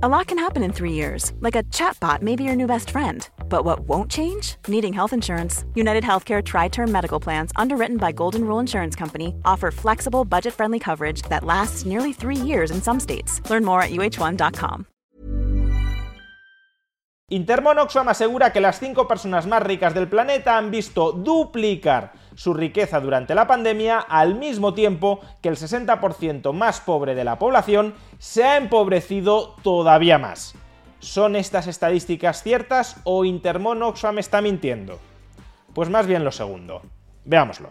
A lot can happen in three years, like a chatbot may be your new best friend. But what won't change? Needing health insurance. United Healthcare Tri Term Medical Plans, underwritten by Golden Rule Insurance Company, offer flexible, budget friendly coverage that lasts nearly three years in some states. Learn more at uh1.com. Intermon Oxfam asegura que las cinco personas más ricas del planeta han visto duplicar su riqueza durante la pandemia al mismo tiempo que el 60% más pobre de la población se ha empobrecido todavía más. ¿Son estas estadísticas ciertas o Intermon Oxfam está mintiendo? Pues más bien lo segundo. Veámoslo.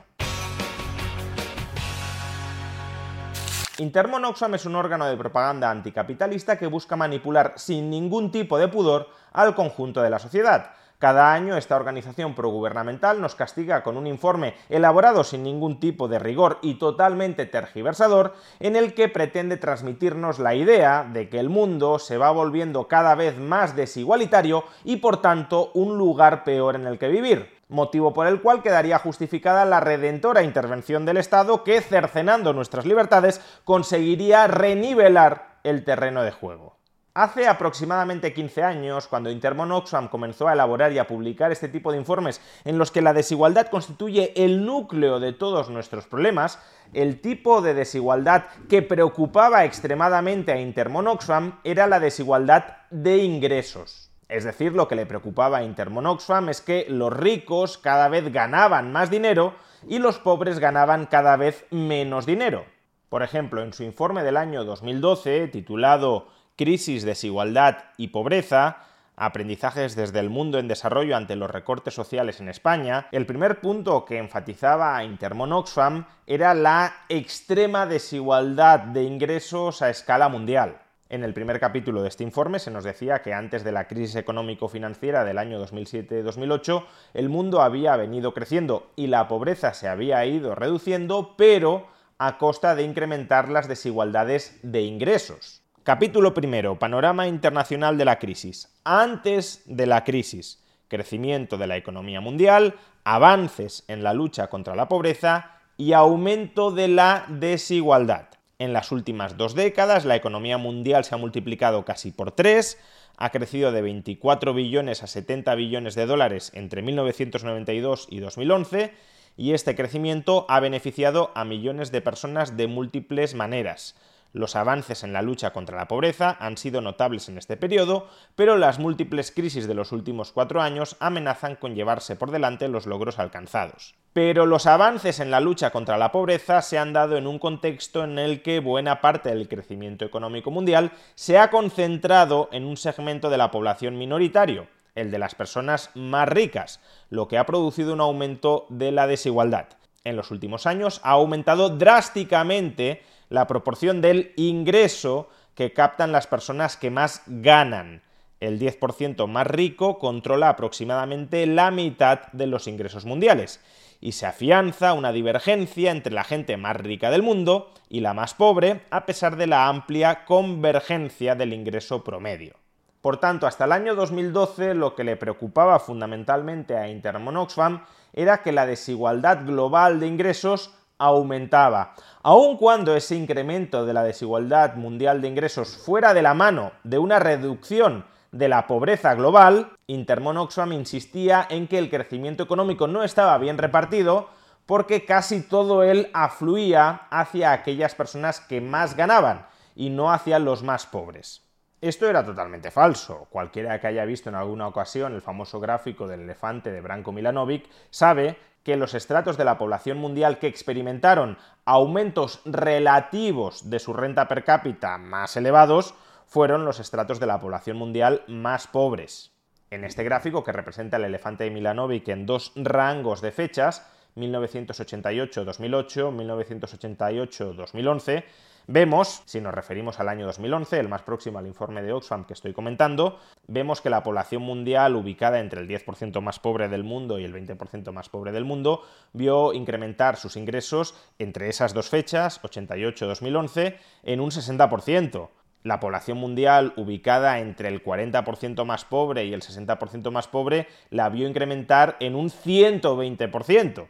Intermon Oxfam es un órgano de propaganda anticapitalista que busca manipular sin ningún tipo de pudor al conjunto de la sociedad. Cada año esta organización progubernamental nos castiga con un informe elaborado sin ningún tipo de rigor y totalmente tergiversador en el que pretende transmitirnos la idea de que el mundo se va volviendo cada vez más desigualitario y por tanto un lugar peor en el que vivir motivo por el cual quedaría justificada la redentora intervención del Estado que, cercenando nuestras libertades, conseguiría renivelar el terreno de juego. Hace aproximadamente 15 años, cuando Intermon Oxfam comenzó a elaborar y a publicar este tipo de informes en los que la desigualdad constituye el núcleo de todos nuestros problemas, el tipo de desigualdad que preocupaba extremadamente a Intermon Oxfam era la desigualdad de ingresos. Es decir, lo que le preocupaba a Intermon Oxfam es que los ricos cada vez ganaban más dinero y los pobres ganaban cada vez menos dinero. Por ejemplo, en su informe del año 2012, titulado crisis, desigualdad y pobreza, aprendizajes desde el mundo en desarrollo ante los recortes sociales en España, el primer punto que enfatizaba Intermon Oxfam era la extrema desigualdad de ingresos a escala mundial. En el primer capítulo de este informe se nos decía que antes de la crisis económico-financiera del año 2007-2008 el mundo había venido creciendo y la pobreza se había ido reduciendo, pero a costa de incrementar las desigualdades de ingresos. Capítulo primero. Panorama internacional de la crisis. Antes de la crisis. Crecimiento de la economía mundial, avances en la lucha contra la pobreza y aumento de la desigualdad. En las últimas dos décadas la economía mundial se ha multiplicado casi por tres, ha crecido de 24 billones a 70 billones de dólares entre 1992 y 2011 y este crecimiento ha beneficiado a millones de personas de múltiples maneras los avances en la lucha contra la pobreza han sido notables en este periodo, pero las múltiples crisis de los últimos cuatro años amenazan con llevarse por delante los logros alcanzados. Pero los avances en la lucha contra la pobreza se han dado en un contexto en el que buena parte del crecimiento económico mundial se ha concentrado en un segmento de la población minoritario, el de las personas más ricas, lo que ha producido un aumento de la desigualdad. En los últimos años ha aumentado drásticamente la proporción del ingreso que captan las personas que más ganan. El 10% más rico controla aproximadamente la mitad de los ingresos mundiales y se afianza una divergencia entre la gente más rica del mundo y la más pobre, a pesar de la amplia convergencia del ingreso promedio. Por tanto, hasta el año 2012 lo que le preocupaba fundamentalmente a Intermon Oxfam era que la desigualdad global de ingresos aumentaba. Aun cuando ese incremento de la desigualdad mundial de ingresos fuera de la mano de una reducción de la pobreza global, Intermon Oxfam insistía en que el crecimiento económico no estaba bien repartido porque casi todo él afluía hacia aquellas personas que más ganaban y no hacia los más pobres. Esto era totalmente falso. Cualquiera que haya visto en alguna ocasión el famoso gráfico del elefante de Branko Milanovic sabe que los estratos de la población mundial que experimentaron aumentos relativos de su renta per cápita más elevados fueron los estratos de la población mundial más pobres. En este gráfico, que representa el elefante de Milanovic en dos rangos de fechas, 1988-2008, 1988-2011, Vemos, si nos referimos al año 2011, el más próximo al informe de Oxfam que estoy comentando, vemos que la población mundial ubicada entre el 10% más pobre del mundo y el 20% más pobre del mundo vio incrementar sus ingresos entre esas dos fechas, 88-2011, en un 60% la población mundial ubicada entre el 40% más pobre y el 60% más pobre la vio incrementar en un 120%.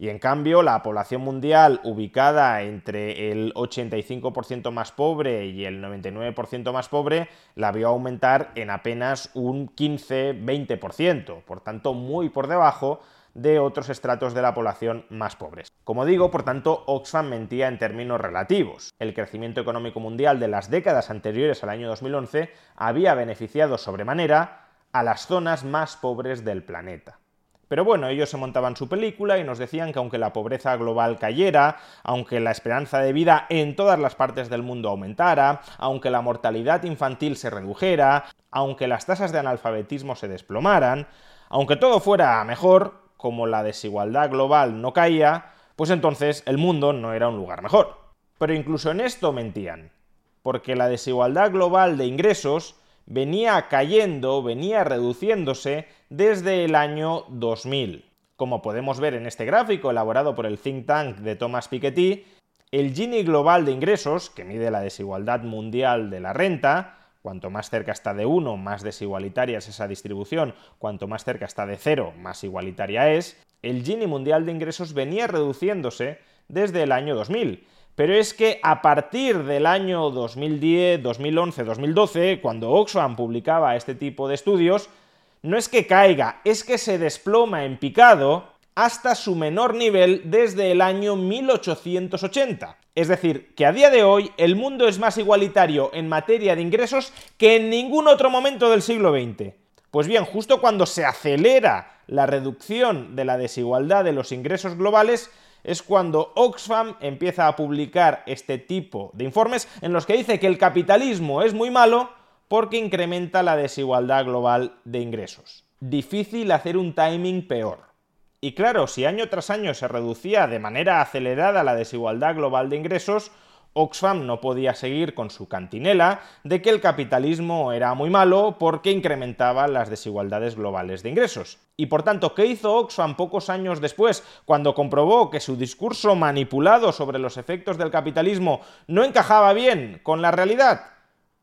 Y en cambio, la población mundial ubicada entre el 85% más pobre y el 99% más pobre la vio aumentar en apenas un 15-20%, por tanto muy por debajo de otros estratos de la población más pobres. Como digo, por tanto, Oxfam mentía en términos relativos. El crecimiento económico mundial de las décadas anteriores al año 2011 había beneficiado sobremanera a las zonas más pobres del planeta. Pero bueno, ellos se montaban su película y nos decían que aunque la pobreza global cayera, aunque la esperanza de vida en todas las partes del mundo aumentara, aunque la mortalidad infantil se redujera, aunque las tasas de analfabetismo se desplomaran, aunque todo fuera mejor, como la desigualdad global no caía, pues entonces el mundo no era un lugar mejor. Pero incluso en esto mentían, porque la desigualdad global de ingresos venía cayendo, venía reduciéndose desde el año 2000. Como podemos ver en este gráfico elaborado por el think tank de Thomas Piketty, el Gini global de ingresos, que mide la desigualdad mundial de la renta, cuanto más cerca está de 1, más desigualitaria es esa distribución, cuanto más cerca está de 0, más igualitaria es, el Gini mundial de ingresos venía reduciéndose desde el año 2000 pero es que a partir del año 2010, 2011, 2012, cuando Oxfam publicaba este tipo de estudios, no es que caiga, es que se desploma en picado hasta su menor nivel desde el año 1880. Es decir, que a día de hoy el mundo es más igualitario en materia de ingresos que en ningún otro momento del siglo XX. Pues bien, justo cuando se acelera la reducción de la desigualdad de los ingresos globales, es cuando Oxfam empieza a publicar este tipo de informes en los que dice que el capitalismo es muy malo porque incrementa la desigualdad global de ingresos. Difícil hacer un timing peor. Y claro, si año tras año se reducía de manera acelerada la desigualdad global de ingresos, Oxfam no podía seguir con su cantinela de que el capitalismo era muy malo porque incrementaba las desigualdades globales de ingresos. Y por tanto, ¿qué hizo Oxfam pocos años después, cuando comprobó que su discurso manipulado sobre los efectos del capitalismo no encajaba bien con la realidad?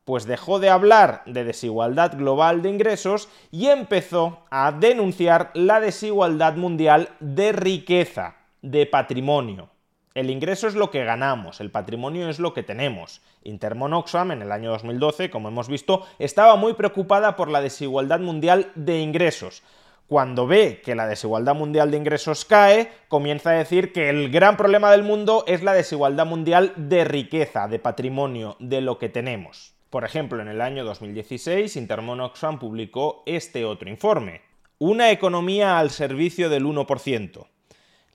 Pues dejó de hablar de desigualdad global de ingresos y empezó a denunciar la desigualdad mundial de riqueza, de patrimonio. El ingreso es lo que ganamos, el patrimonio es lo que tenemos. Intermon Oxfam en el año 2012, como hemos visto, estaba muy preocupada por la desigualdad mundial de ingresos. Cuando ve que la desigualdad mundial de ingresos cae, comienza a decir que el gran problema del mundo es la desigualdad mundial de riqueza, de patrimonio, de lo que tenemos. Por ejemplo, en el año 2016, Intermon Oxfam publicó este otro informe. Una economía al servicio del 1%.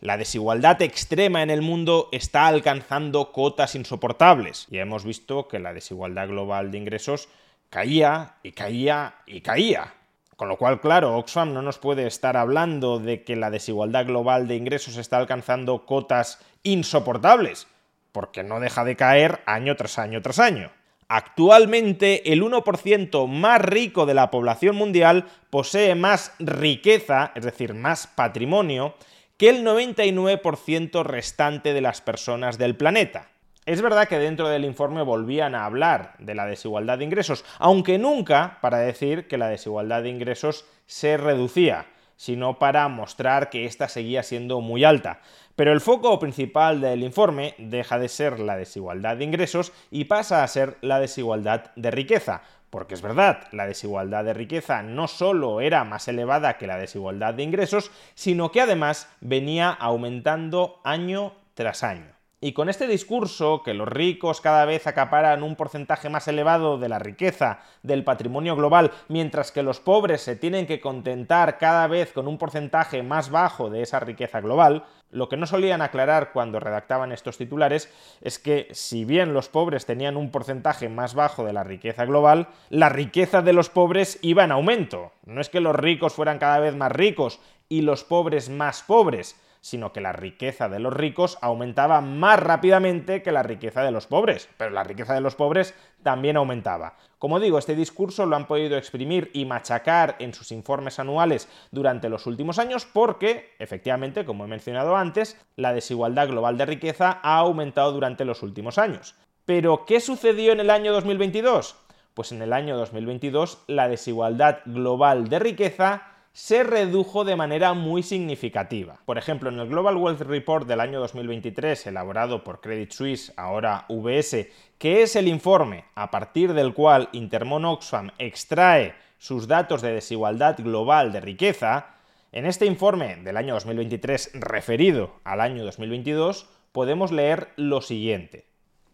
La desigualdad extrema en el mundo está alcanzando cotas insoportables. Ya hemos visto que la desigualdad global de ingresos caía y caía y caía. Con lo cual, claro, Oxfam no nos puede estar hablando de que la desigualdad global de ingresos está alcanzando cotas insoportables, porque no deja de caer año tras año tras año. Actualmente, el 1% más rico de la población mundial posee más riqueza, es decir, más patrimonio, que el 99% restante de las personas del planeta. Es verdad que dentro del informe volvían a hablar de la desigualdad de ingresos, aunque nunca para decir que la desigualdad de ingresos se reducía, sino para mostrar que ésta seguía siendo muy alta. Pero el foco principal del informe deja de ser la desigualdad de ingresos y pasa a ser la desigualdad de riqueza, porque es verdad, la desigualdad de riqueza no solo era más elevada que la desigualdad de ingresos, sino que además venía aumentando año tras año. Y con este discurso, que los ricos cada vez acaparan un porcentaje más elevado de la riqueza del patrimonio global, mientras que los pobres se tienen que contentar cada vez con un porcentaje más bajo de esa riqueza global, lo que no solían aclarar cuando redactaban estos titulares es que si bien los pobres tenían un porcentaje más bajo de la riqueza global, la riqueza de los pobres iba en aumento. No es que los ricos fueran cada vez más ricos y los pobres más pobres, sino que la riqueza de los ricos aumentaba más rápidamente que la riqueza de los pobres, pero la riqueza de los pobres también aumentaba. Como digo, este discurso lo han podido exprimir y machacar en sus informes anuales durante los últimos años porque, efectivamente, como he mencionado antes, la desigualdad global de riqueza ha aumentado durante los últimos años. Pero, ¿qué sucedió en el año 2022? Pues en el año 2022 la desigualdad global de riqueza se redujo de manera muy significativa. Por ejemplo, en el Global Wealth Report del año 2023, elaborado por Credit Suisse, ahora VS, que es el informe a partir del cual Intermon Oxfam extrae sus datos de desigualdad global de riqueza, en este informe del año 2023 referido al año 2022 podemos leer lo siguiente.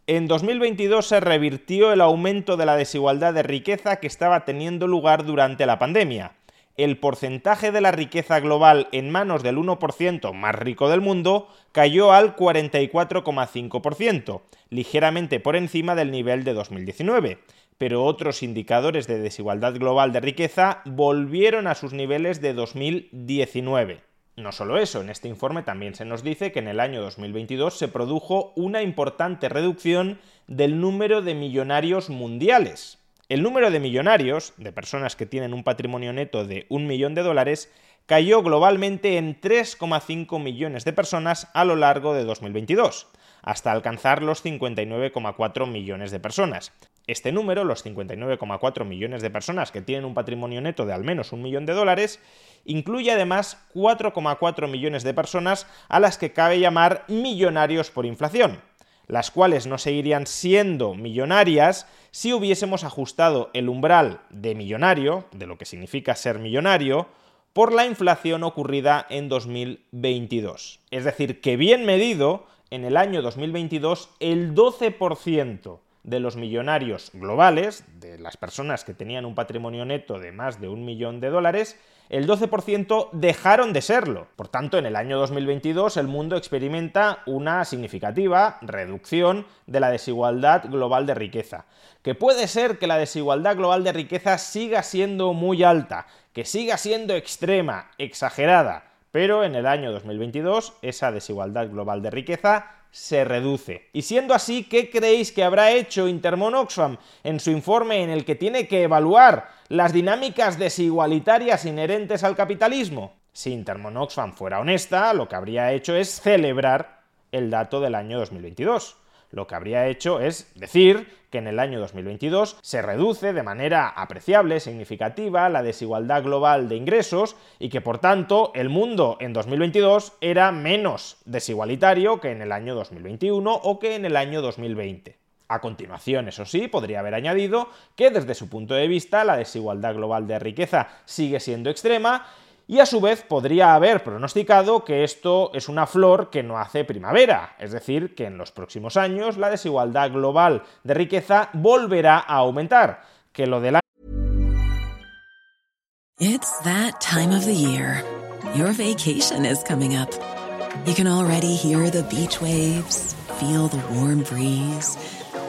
En 2022 se revirtió el aumento de la desigualdad de riqueza que estaba teniendo lugar durante la pandemia el porcentaje de la riqueza global en manos del 1% más rico del mundo cayó al 44,5%, ligeramente por encima del nivel de 2019. Pero otros indicadores de desigualdad global de riqueza volvieron a sus niveles de 2019. No solo eso, en este informe también se nos dice que en el año 2022 se produjo una importante reducción del número de millonarios mundiales. El número de millonarios, de personas que tienen un patrimonio neto de un millón de dólares, cayó globalmente en 3,5 millones de personas a lo largo de 2022, hasta alcanzar los 59,4 millones de personas. Este número, los 59,4 millones de personas que tienen un patrimonio neto de al menos un millón de dólares, incluye además 4,4 millones de personas a las que cabe llamar millonarios por inflación las cuales no seguirían siendo millonarias si hubiésemos ajustado el umbral de millonario, de lo que significa ser millonario, por la inflación ocurrida en 2022. Es decir, que bien medido, en el año 2022 el 12% de los millonarios globales, de las personas que tenían un patrimonio neto de más de un millón de dólares, el 12% dejaron de serlo. Por tanto, en el año 2022 el mundo experimenta una significativa reducción de la desigualdad global de riqueza. Que puede ser que la desigualdad global de riqueza siga siendo muy alta, que siga siendo extrema, exagerada, pero en el año 2022 esa desigualdad global de riqueza se reduce. Y siendo así, ¿qué creéis que habrá hecho Intermon Oxfam en su informe en el que tiene que evaluar las dinámicas desigualitarias inherentes al capitalismo? Si Intermon Oxfam fuera honesta, lo que habría hecho es celebrar el dato del año 2022 lo que habría hecho es decir que en el año 2022 se reduce de manera apreciable, significativa, la desigualdad global de ingresos y que por tanto el mundo en 2022 era menos desigualitario que en el año 2021 o que en el año 2020. A continuación, eso sí, podría haber añadido que desde su punto de vista la desigualdad global de riqueza sigue siendo extrema y a su vez podría haber pronosticado que esto es una flor que no hace primavera, es decir, que en los próximos años la desigualdad global de riqueza volverá a aumentar, que lo de la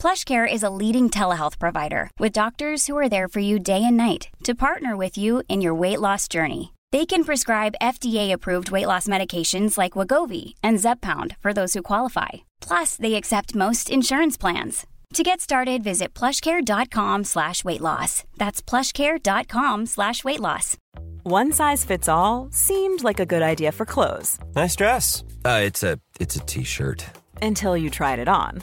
PlushCare is a leading telehealth provider with doctors who are there for you day and night to partner with you in your weight loss journey. They can prescribe FDA-approved weight loss medications like Wagovi and Zepbound for those who qualify. Plus, they accept most insurance plans. To get started, visit plushcare.com slash weight loss. That's plushcare.com slash weight loss. One size fits all seemed like a good idea for clothes. Nice dress. Uh, it's a it's a t-shirt. Until you tried it on.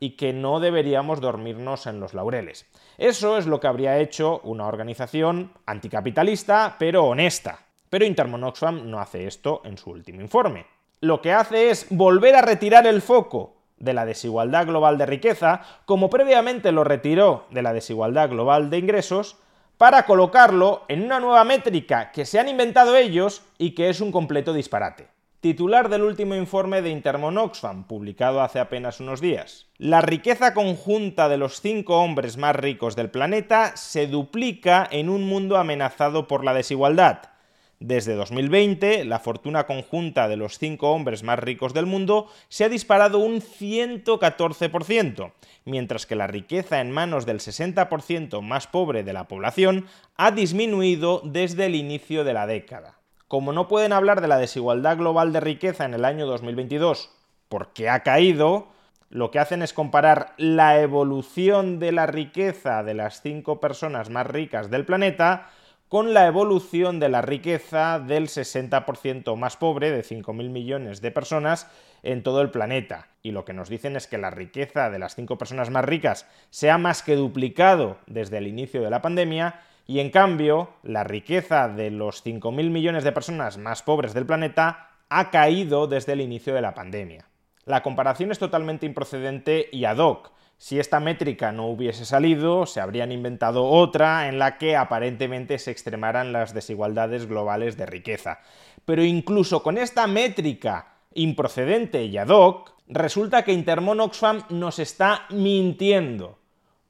y que no deberíamos dormirnos en los laureles. Eso es lo que habría hecho una organización anticapitalista, pero honesta. Pero Intermon Oxfam no hace esto en su último informe. Lo que hace es volver a retirar el foco de la desigualdad global de riqueza, como previamente lo retiró de la desigualdad global de ingresos, para colocarlo en una nueva métrica que se han inventado ellos y que es un completo disparate. Titular del último informe de Intermon Oxfam, publicado hace apenas unos días. La riqueza conjunta de los cinco hombres más ricos del planeta se duplica en un mundo amenazado por la desigualdad. Desde 2020, la fortuna conjunta de los cinco hombres más ricos del mundo se ha disparado un 114%, mientras que la riqueza en manos del 60% más pobre de la población ha disminuido desde el inicio de la década. Como no pueden hablar de la desigualdad global de riqueza en el año 2022 porque ha caído, lo que hacen es comparar la evolución de la riqueza de las cinco personas más ricas del planeta con la evolución de la riqueza del 60% más pobre, de 5.000 millones de personas, en todo el planeta. Y lo que nos dicen es que la riqueza de las cinco personas más ricas se ha más que duplicado desde el inicio de la pandemia, y en cambio la riqueza de los 5.000 millones de personas más pobres del planeta ha caído desde el inicio de la pandemia. La comparación es totalmente improcedente y ad hoc, si esta métrica no hubiese salido, se habrían inventado otra en la que aparentemente se extremaran las desigualdades globales de riqueza. Pero incluso con esta métrica improcedente y ad hoc, resulta que Intermon Oxfam nos está mintiendo,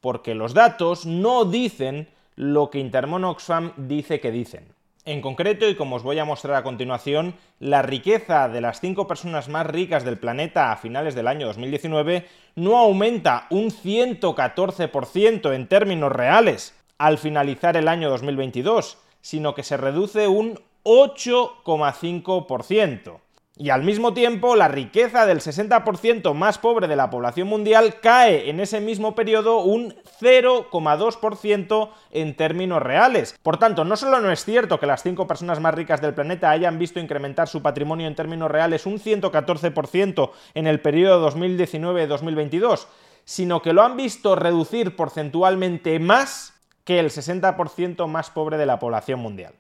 porque los datos no dicen lo que Intermon Oxfam dice que dicen. En concreto, y como os voy a mostrar a continuación, la riqueza de las cinco personas más ricas del planeta a finales del año 2019 no aumenta un 114% en términos reales al finalizar el año 2022, sino que se reduce un 8,5% y al mismo tiempo la riqueza del 60% más pobre de la población mundial cae en ese mismo periodo un 0,2% en términos reales. Por tanto, no solo no es cierto que las 5 personas más ricas del planeta hayan visto incrementar su patrimonio en términos reales un 114% en el periodo 2019-2022, sino que lo han visto reducir porcentualmente más que el 60% más pobre de la población mundial.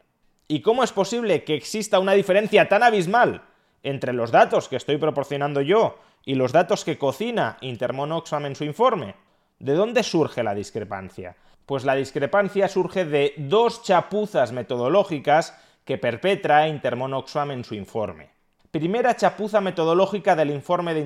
¿Y cómo es posible que exista una diferencia tan abismal entre los datos que estoy proporcionando yo y los datos que cocina Intermon Oxfam en su informe. ¿De dónde surge la discrepancia? Pues la discrepancia surge de dos chapuzas metodológicas que perpetra Intermon Oxfam en su informe. Primera chapuza metodológica del informe de.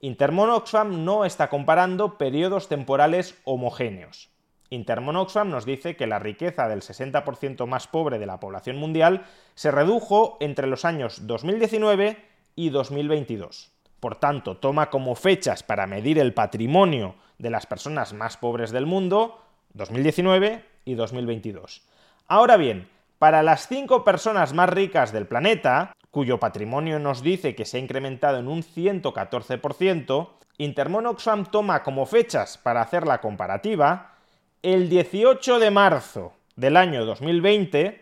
Intermon Oxfam no está comparando periodos temporales homogéneos. Intermon Oxfam nos dice que la riqueza del 60% más pobre de la población mundial se redujo entre los años 2019 y 2022. Por tanto, toma como fechas para medir el patrimonio de las personas más pobres del mundo 2019 y 2022. Ahora bien, para las cinco personas más ricas del planeta, cuyo patrimonio nos dice que se ha incrementado en un 114%, Intermon Oxfam toma como fechas para hacer la comparativa el 18 de marzo del año 2020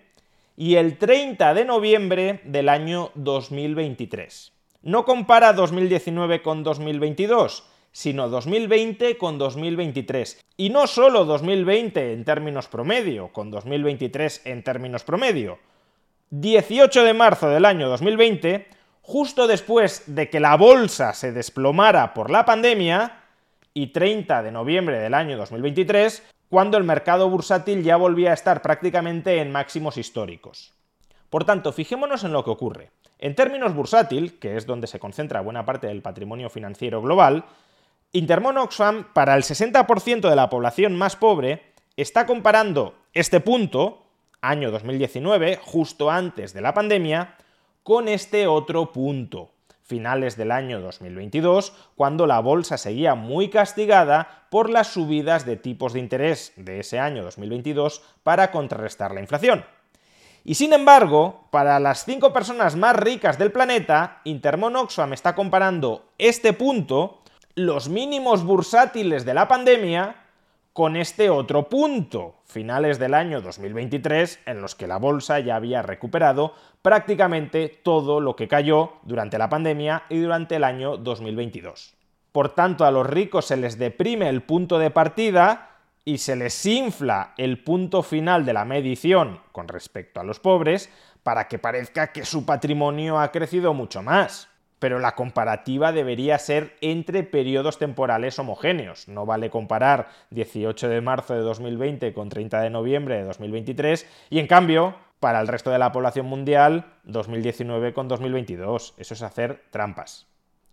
y el 30 de noviembre del año 2023. No compara 2019 con 2022, sino 2020 con 2023. Y no solo 2020 en términos promedio, con 2023 en términos promedio. 18 de marzo del año 2020, justo después de que la bolsa se desplomara por la pandemia, y 30 de noviembre del año 2023, cuando el mercado bursátil ya volvía a estar prácticamente en máximos históricos. Por tanto, fijémonos en lo que ocurre. En términos bursátil, que es donde se concentra buena parte del patrimonio financiero global, Intermon Oxfam, para el 60% de la población más pobre, está comparando este punto, año 2019, justo antes de la pandemia, con este otro punto, finales del año 2022, cuando la bolsa seguía muy castigada por las subidas de tipos de interés de ese año 2022 para contrarrestar la inflación. Y sin embargo, para las cinco personas más ricas del planeta, Intermon Oxfam está comparando este punto, los mínimos bursátiles de la pandemia, con este otro punto, finales del año 2023, en los que la bolsa ya había recuperado prácticamente todo lo que cayó durante la pandemia y durante el año 2022. Por tanto, a los ricos se les deprime el punto de partida y se les infla el punto final de la medición con respecto a los pobres para que parezca que su patrimonio ha crecido mucho más pero la comparativa debería ser entre periodos temporales homogéneos. No vale comparar 18 de marzo de 2020 con 30 de noviembre de 2023 y en cambio Para el resto de la población mundial, 2019 con 2022. Eso es hacer trampas.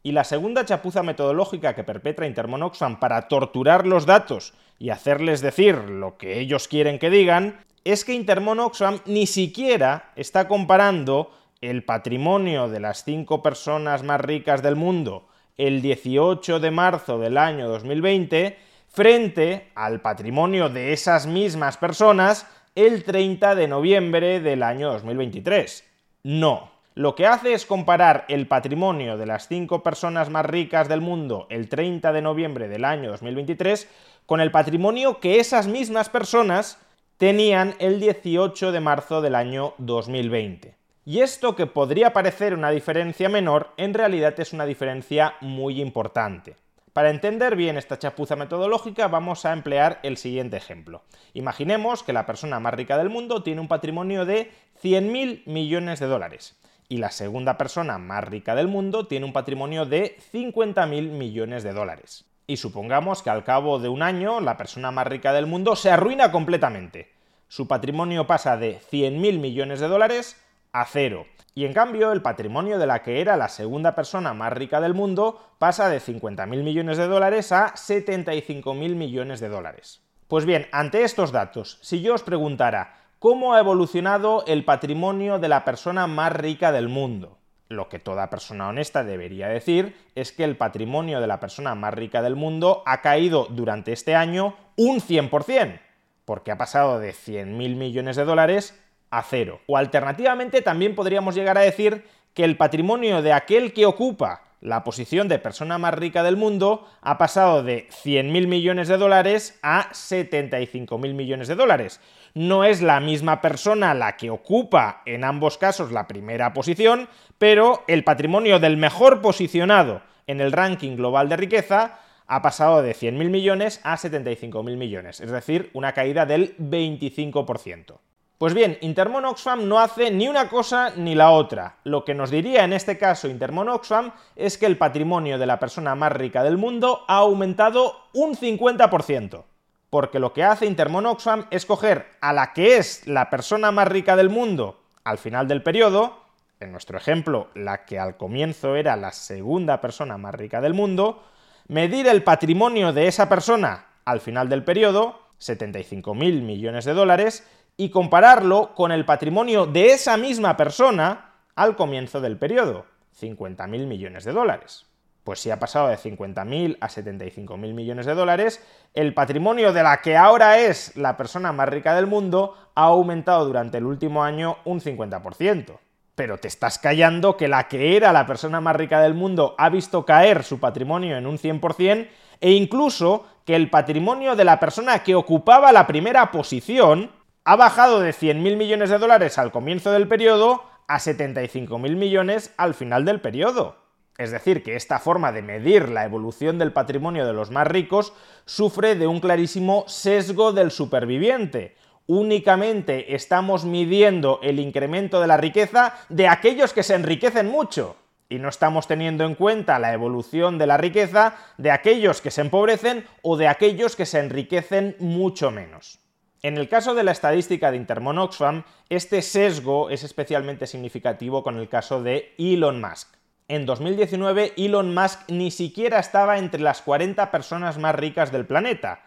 Y la segunda chapuza metodológica que perpetra Intermon Oxfam para torturar los datos y hacerles decir lo que ellos quieren que digan, es que Intermon Oxfam ni siquiera está comparando el patrimonio de las cinco personas más ricas del mundo el 18 de marzo del año 2020 frente al patrimonio de esas mismas personas el 30 de noviembre del año 2023. No, lo que hace es comparar el patrimonio de las cinco personas más ricas del mundo el 30 de noviembre del año 2023 con el patrimonio que esas mismas personas tenían el 18 de marzo del año 2020. Y esto que podría parecer una diferencia menor, en realidad es una diferencia muy importante. Para entender bien esta chapuza metodológica vamos a emplear el siguiente ejemplo. Imaginemos que la persona más rica del mundo tiene un patrimonio de 100.000 millones de dólares y la segunda persona más rica del mundo tiene un patrimonio de 50.000 millones de dólares. Y supongamos que al cabo de un año la persona más rica del mundo se arruina completamente. Su patrimonio pasa de 100.000 millones de dólares a cero. Y en cambio, el patrimonio de la que era la segunda persona más rica del mundo pasa de 50.000 millones de dólares a 75.000 millones de dólares. Pues bien, ante estos datos, si yo os preguntara, ¿Cómo ha evolucionado el patrimonio de la persona más rica del mundo? Lo que toda persona honesta debería decir es que el patrimonio de la persona más rica del mundo ha caído durante este año un 100%, porque ha pasado de 100.000 millones de dólares a cero. O alternativamente también podríamos llegar a decir que el patrimonio de aquel que ocupa la posición de persona más rica del mundo ha pasado de 100.000 millones de dólares a 75.000 millones de dólares. No es la misma persona la que ocupa en ambos casos la primera posición, pero el patrimonio del mejor posicionado en el ranking global de riqueza ha pasado de 100.000 millones a 75.000 millones, es decir, una caída del 25%. Pues bien, Intermon Oxfam no hace ni una cosa ni la otra. Lo que nos diría en este caso Intermon Oxfam es que el patrimonio de la persona más rica del mundo ha aumentado un 50%. Porque lo que hace Intermon Oxfam es coger a la que es la persona más rica del mundo al final del periodo, en nuestro ejemplo, la que al comienzo era la segunda persona más rica del mundo, medir el patrimonio de esa persona al final del periodo, 75.000 millones de dólares, y compararlo con el patrimonio de esa misma persona al comienzo del periodo, 50.000 millones de dólares. Pues si ha pasado de 50.000 a 75.000 millones de dólares, el patrimonio de la que ahora es la persona más rica del mundo ha aumentado durante el último año un 50%. Pero te estás callando que la que era la persona más rica del mundo ha visto caer su patrimonio en un 100% e incluso que el patrimonio de la persona que ocupaba la primera posición ha bajado de 100.000 millones de dólares al comienzo del periodo a 75.000 millones al final del periodo. Es decir, que esta forma de medir la evolución del patrimonio de los más ricos sufre de un clarísimo sesgo del superviviente. Únicamente estamos midiendo el incremento de la riqueza de aquellos que se enriquecen mucho y no estamos teniendo en cuenta la evolución de la riqueza de aquellos que se empobrecen o de aquellos que se enriquecen mucho menos. En el caso de la estadística de Intermon Oxfam, este sesgo es especialmente significativo con el caso de Elon Musk. En 2019, Elon Musk ni siquiera estaba entre las 40 personas más ricas del planeta,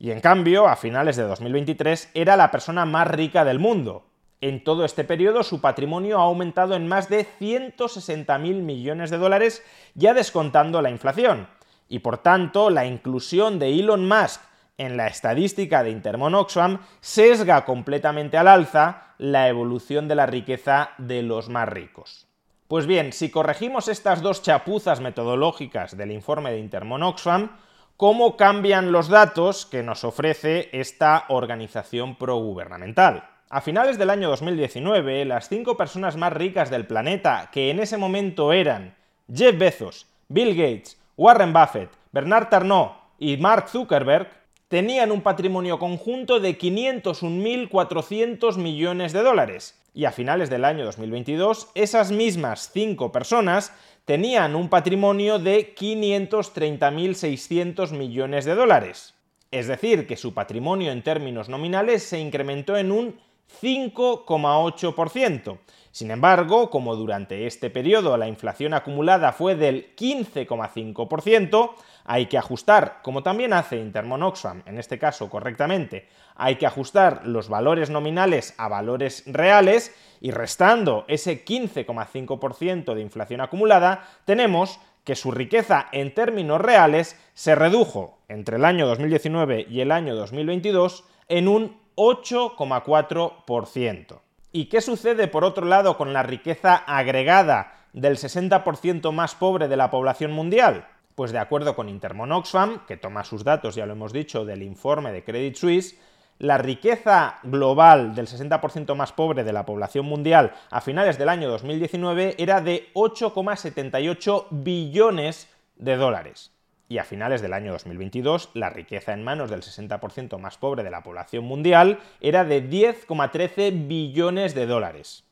y en cambio, a finales de 2023, era la persona más rica del mundo. En todo este periodo, su patrimonio ha aumentado en más de 160.000 millones de dólares, ya descontando la inflación. Y por tanto, la inclusión de Elon Musk en la estadística de Intermon Oxfam sesga completamente al alza la evolución de la riqueza de los más ricos. Pues bien, si corregimos estas dos chapuzas metodológicas del informe de Intermon Oxfam, ¿cómo cambian los datos que nos ofrece esta organización progubernamental? A finales del año 2019, las cinco personas más ricas del planeta, que en ese momento eran Jeff Bezos, Bill Gates, Warren Buffett, Bernard Tarnot y Mark Zuckerberg, tenían un patrimonio conjunto de 501.400 millones de dólares. Y a finales del año 2022, esas mismas cinco personas tenían un patrimonio de 530.600 millones de dólares. Es decir, que su patrimonio en términos nominales se incrementó en un 5,8%. Sin embargo, como durante este periodo la inflación acumulada fue del 15,5%, hay que ajustar, como también hace Intermon Oxfam, en este caso correctamente, hay que ajustar los valores nominales a valores reales y restando ese 15,5% de inflación acumulada, tenemos que su riqueza en términos reales se redujo entre el año 2019 y el año 2022 en un 8,4%. ¿Y qué sucede por otro lado con la riqueza agregada del 60% más pobre de la población mundial? Pues de acuerdo con Intermon Oxfam, que toma sus datos, ya lo hemos dicho, del informe de Credit Suisse, la riqueza global del 60% más pobre de la población mundial a finales del año 2019 era de 8,78 billones de dólares y a finales del año 2022 la riqueza en manos del 60% más pobre de la población mundial era de 10,13 billones de dólares.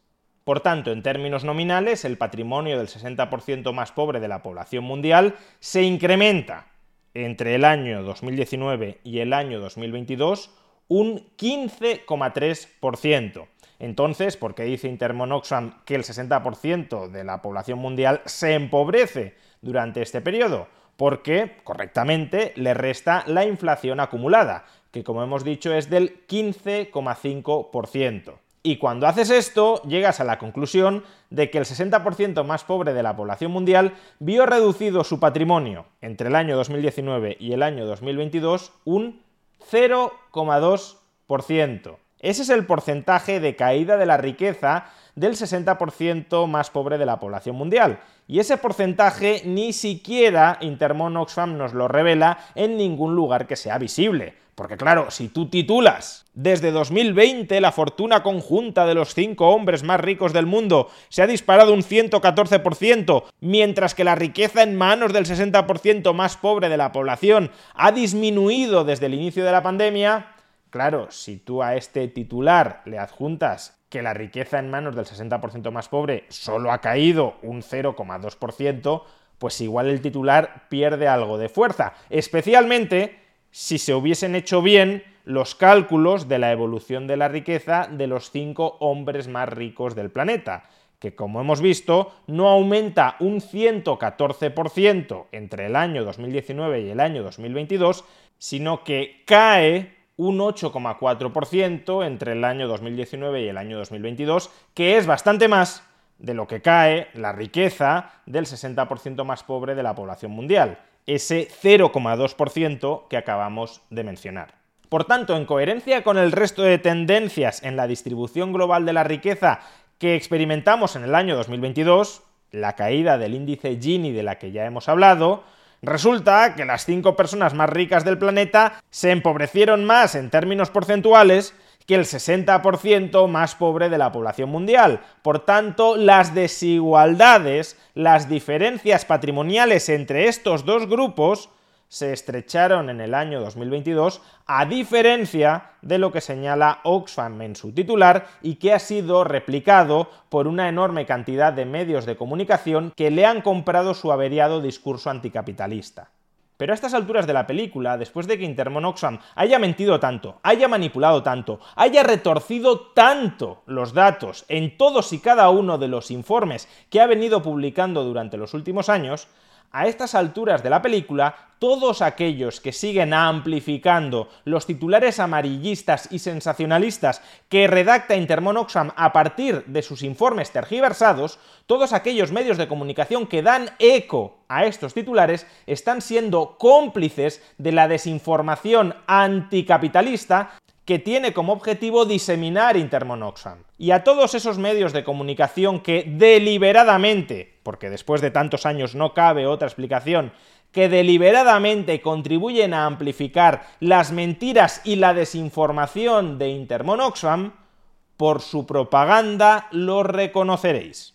Por tanto, en términos nominales, el patrimonio del 60% más pobre de la población mundial se incrementa entre el año 2019 y el año 2022 un 15,3%. Entonces, ¿por qué dice Intermonoxam que el 60% de la población mundial se empobrece durante este periodo? porque correctamente le resta la inflación acumulada, que como hemos dicho es del 15,5%. Y cuando haces esto, llegas a la conclusión de que el 60% más pobre de la población mundial vio reducido su patrimonio entre el año 2019 y el año 2022 un 0,2%. Ese es el porcentaje de caída de la riqueza del 60% más pobre de la población mundial. Y ese porcentaje ni siquiera Intermon Oxfam nos lo revela en ningún lugar que sea visible. Porque claro, si tú titulas desde 2020 la fortuna conjunta de los cinco hombres más ricos del mundo se ha disparado un 114%, mientras que la riqueza en manos del 60% más pobre de la población ha disminuido desde el inicio de la pandemia, claro, si tú a este titular le adjuntas que la riqueza en manos del 60% más pobre solo ha caído un 0,2%, pues igual el titular pierde algo de fuerza, especialmente si se hubiesen hecho bien los cálculos de la evolución de la riqueza de los cinco hombres más ricos del planeta, que como hemos visto no aumenta un 114% entre el año 2019 y el año 2022, sino que cae un 8,4% entre el año 2019 y el año 2022, que es bastante más de lo que cae la riqueza del 60% más pobre de la población mundial, ese 0,2% que acabamos de mencionar. Por tanto, en coherencia con el resto de tendencias en la distribución global de la riqueza que experimentamos en el año 2022, la caída del índice Gini de la que ya hemos hablado, Resulta que las cinco personas más ricas del planeta se empobrecieron más en términos porcentuales que el 60% más pobre de la población mundial. Por tanto, las desigualdades, las diferencias patrimoniales entre estos dos grupos se estrecharon en el año 2022, a diferencia de lo que señala Oxfam en su titular y que ha sido replicado por una enorme cantidad de medios de comunicación que le han comprado su averiado discurso anticapitalista. Pero a estas alturas de la película, después de que Intermon Oxfam haya mentido tanto, haya manipulado tanto, haya retorcido tanto los datos en todos y cada uno de los informes que ha venido publicando durante los últimos años, a estas alturas de la película, todos aquellos que siguen amplificando los titulares amarillistas y sensacionalistas que redacta Intermon Oxfam a partir de sus informes tergiversados, todos aquellos medios de comunicación que dan eco a estos titulares están siendo cómplices de la desinformación anticapitalista que tiene como objetivo diseminar Intermonoxam. Y a todos esos medios de comunicación que deliberadamente, porque después de tantos años no cabe otra explicación, que deliberadamente contribuyen a amplificar las mentiras y la desinformación de Intermonoxam, por su propaganda lo reconoceréis.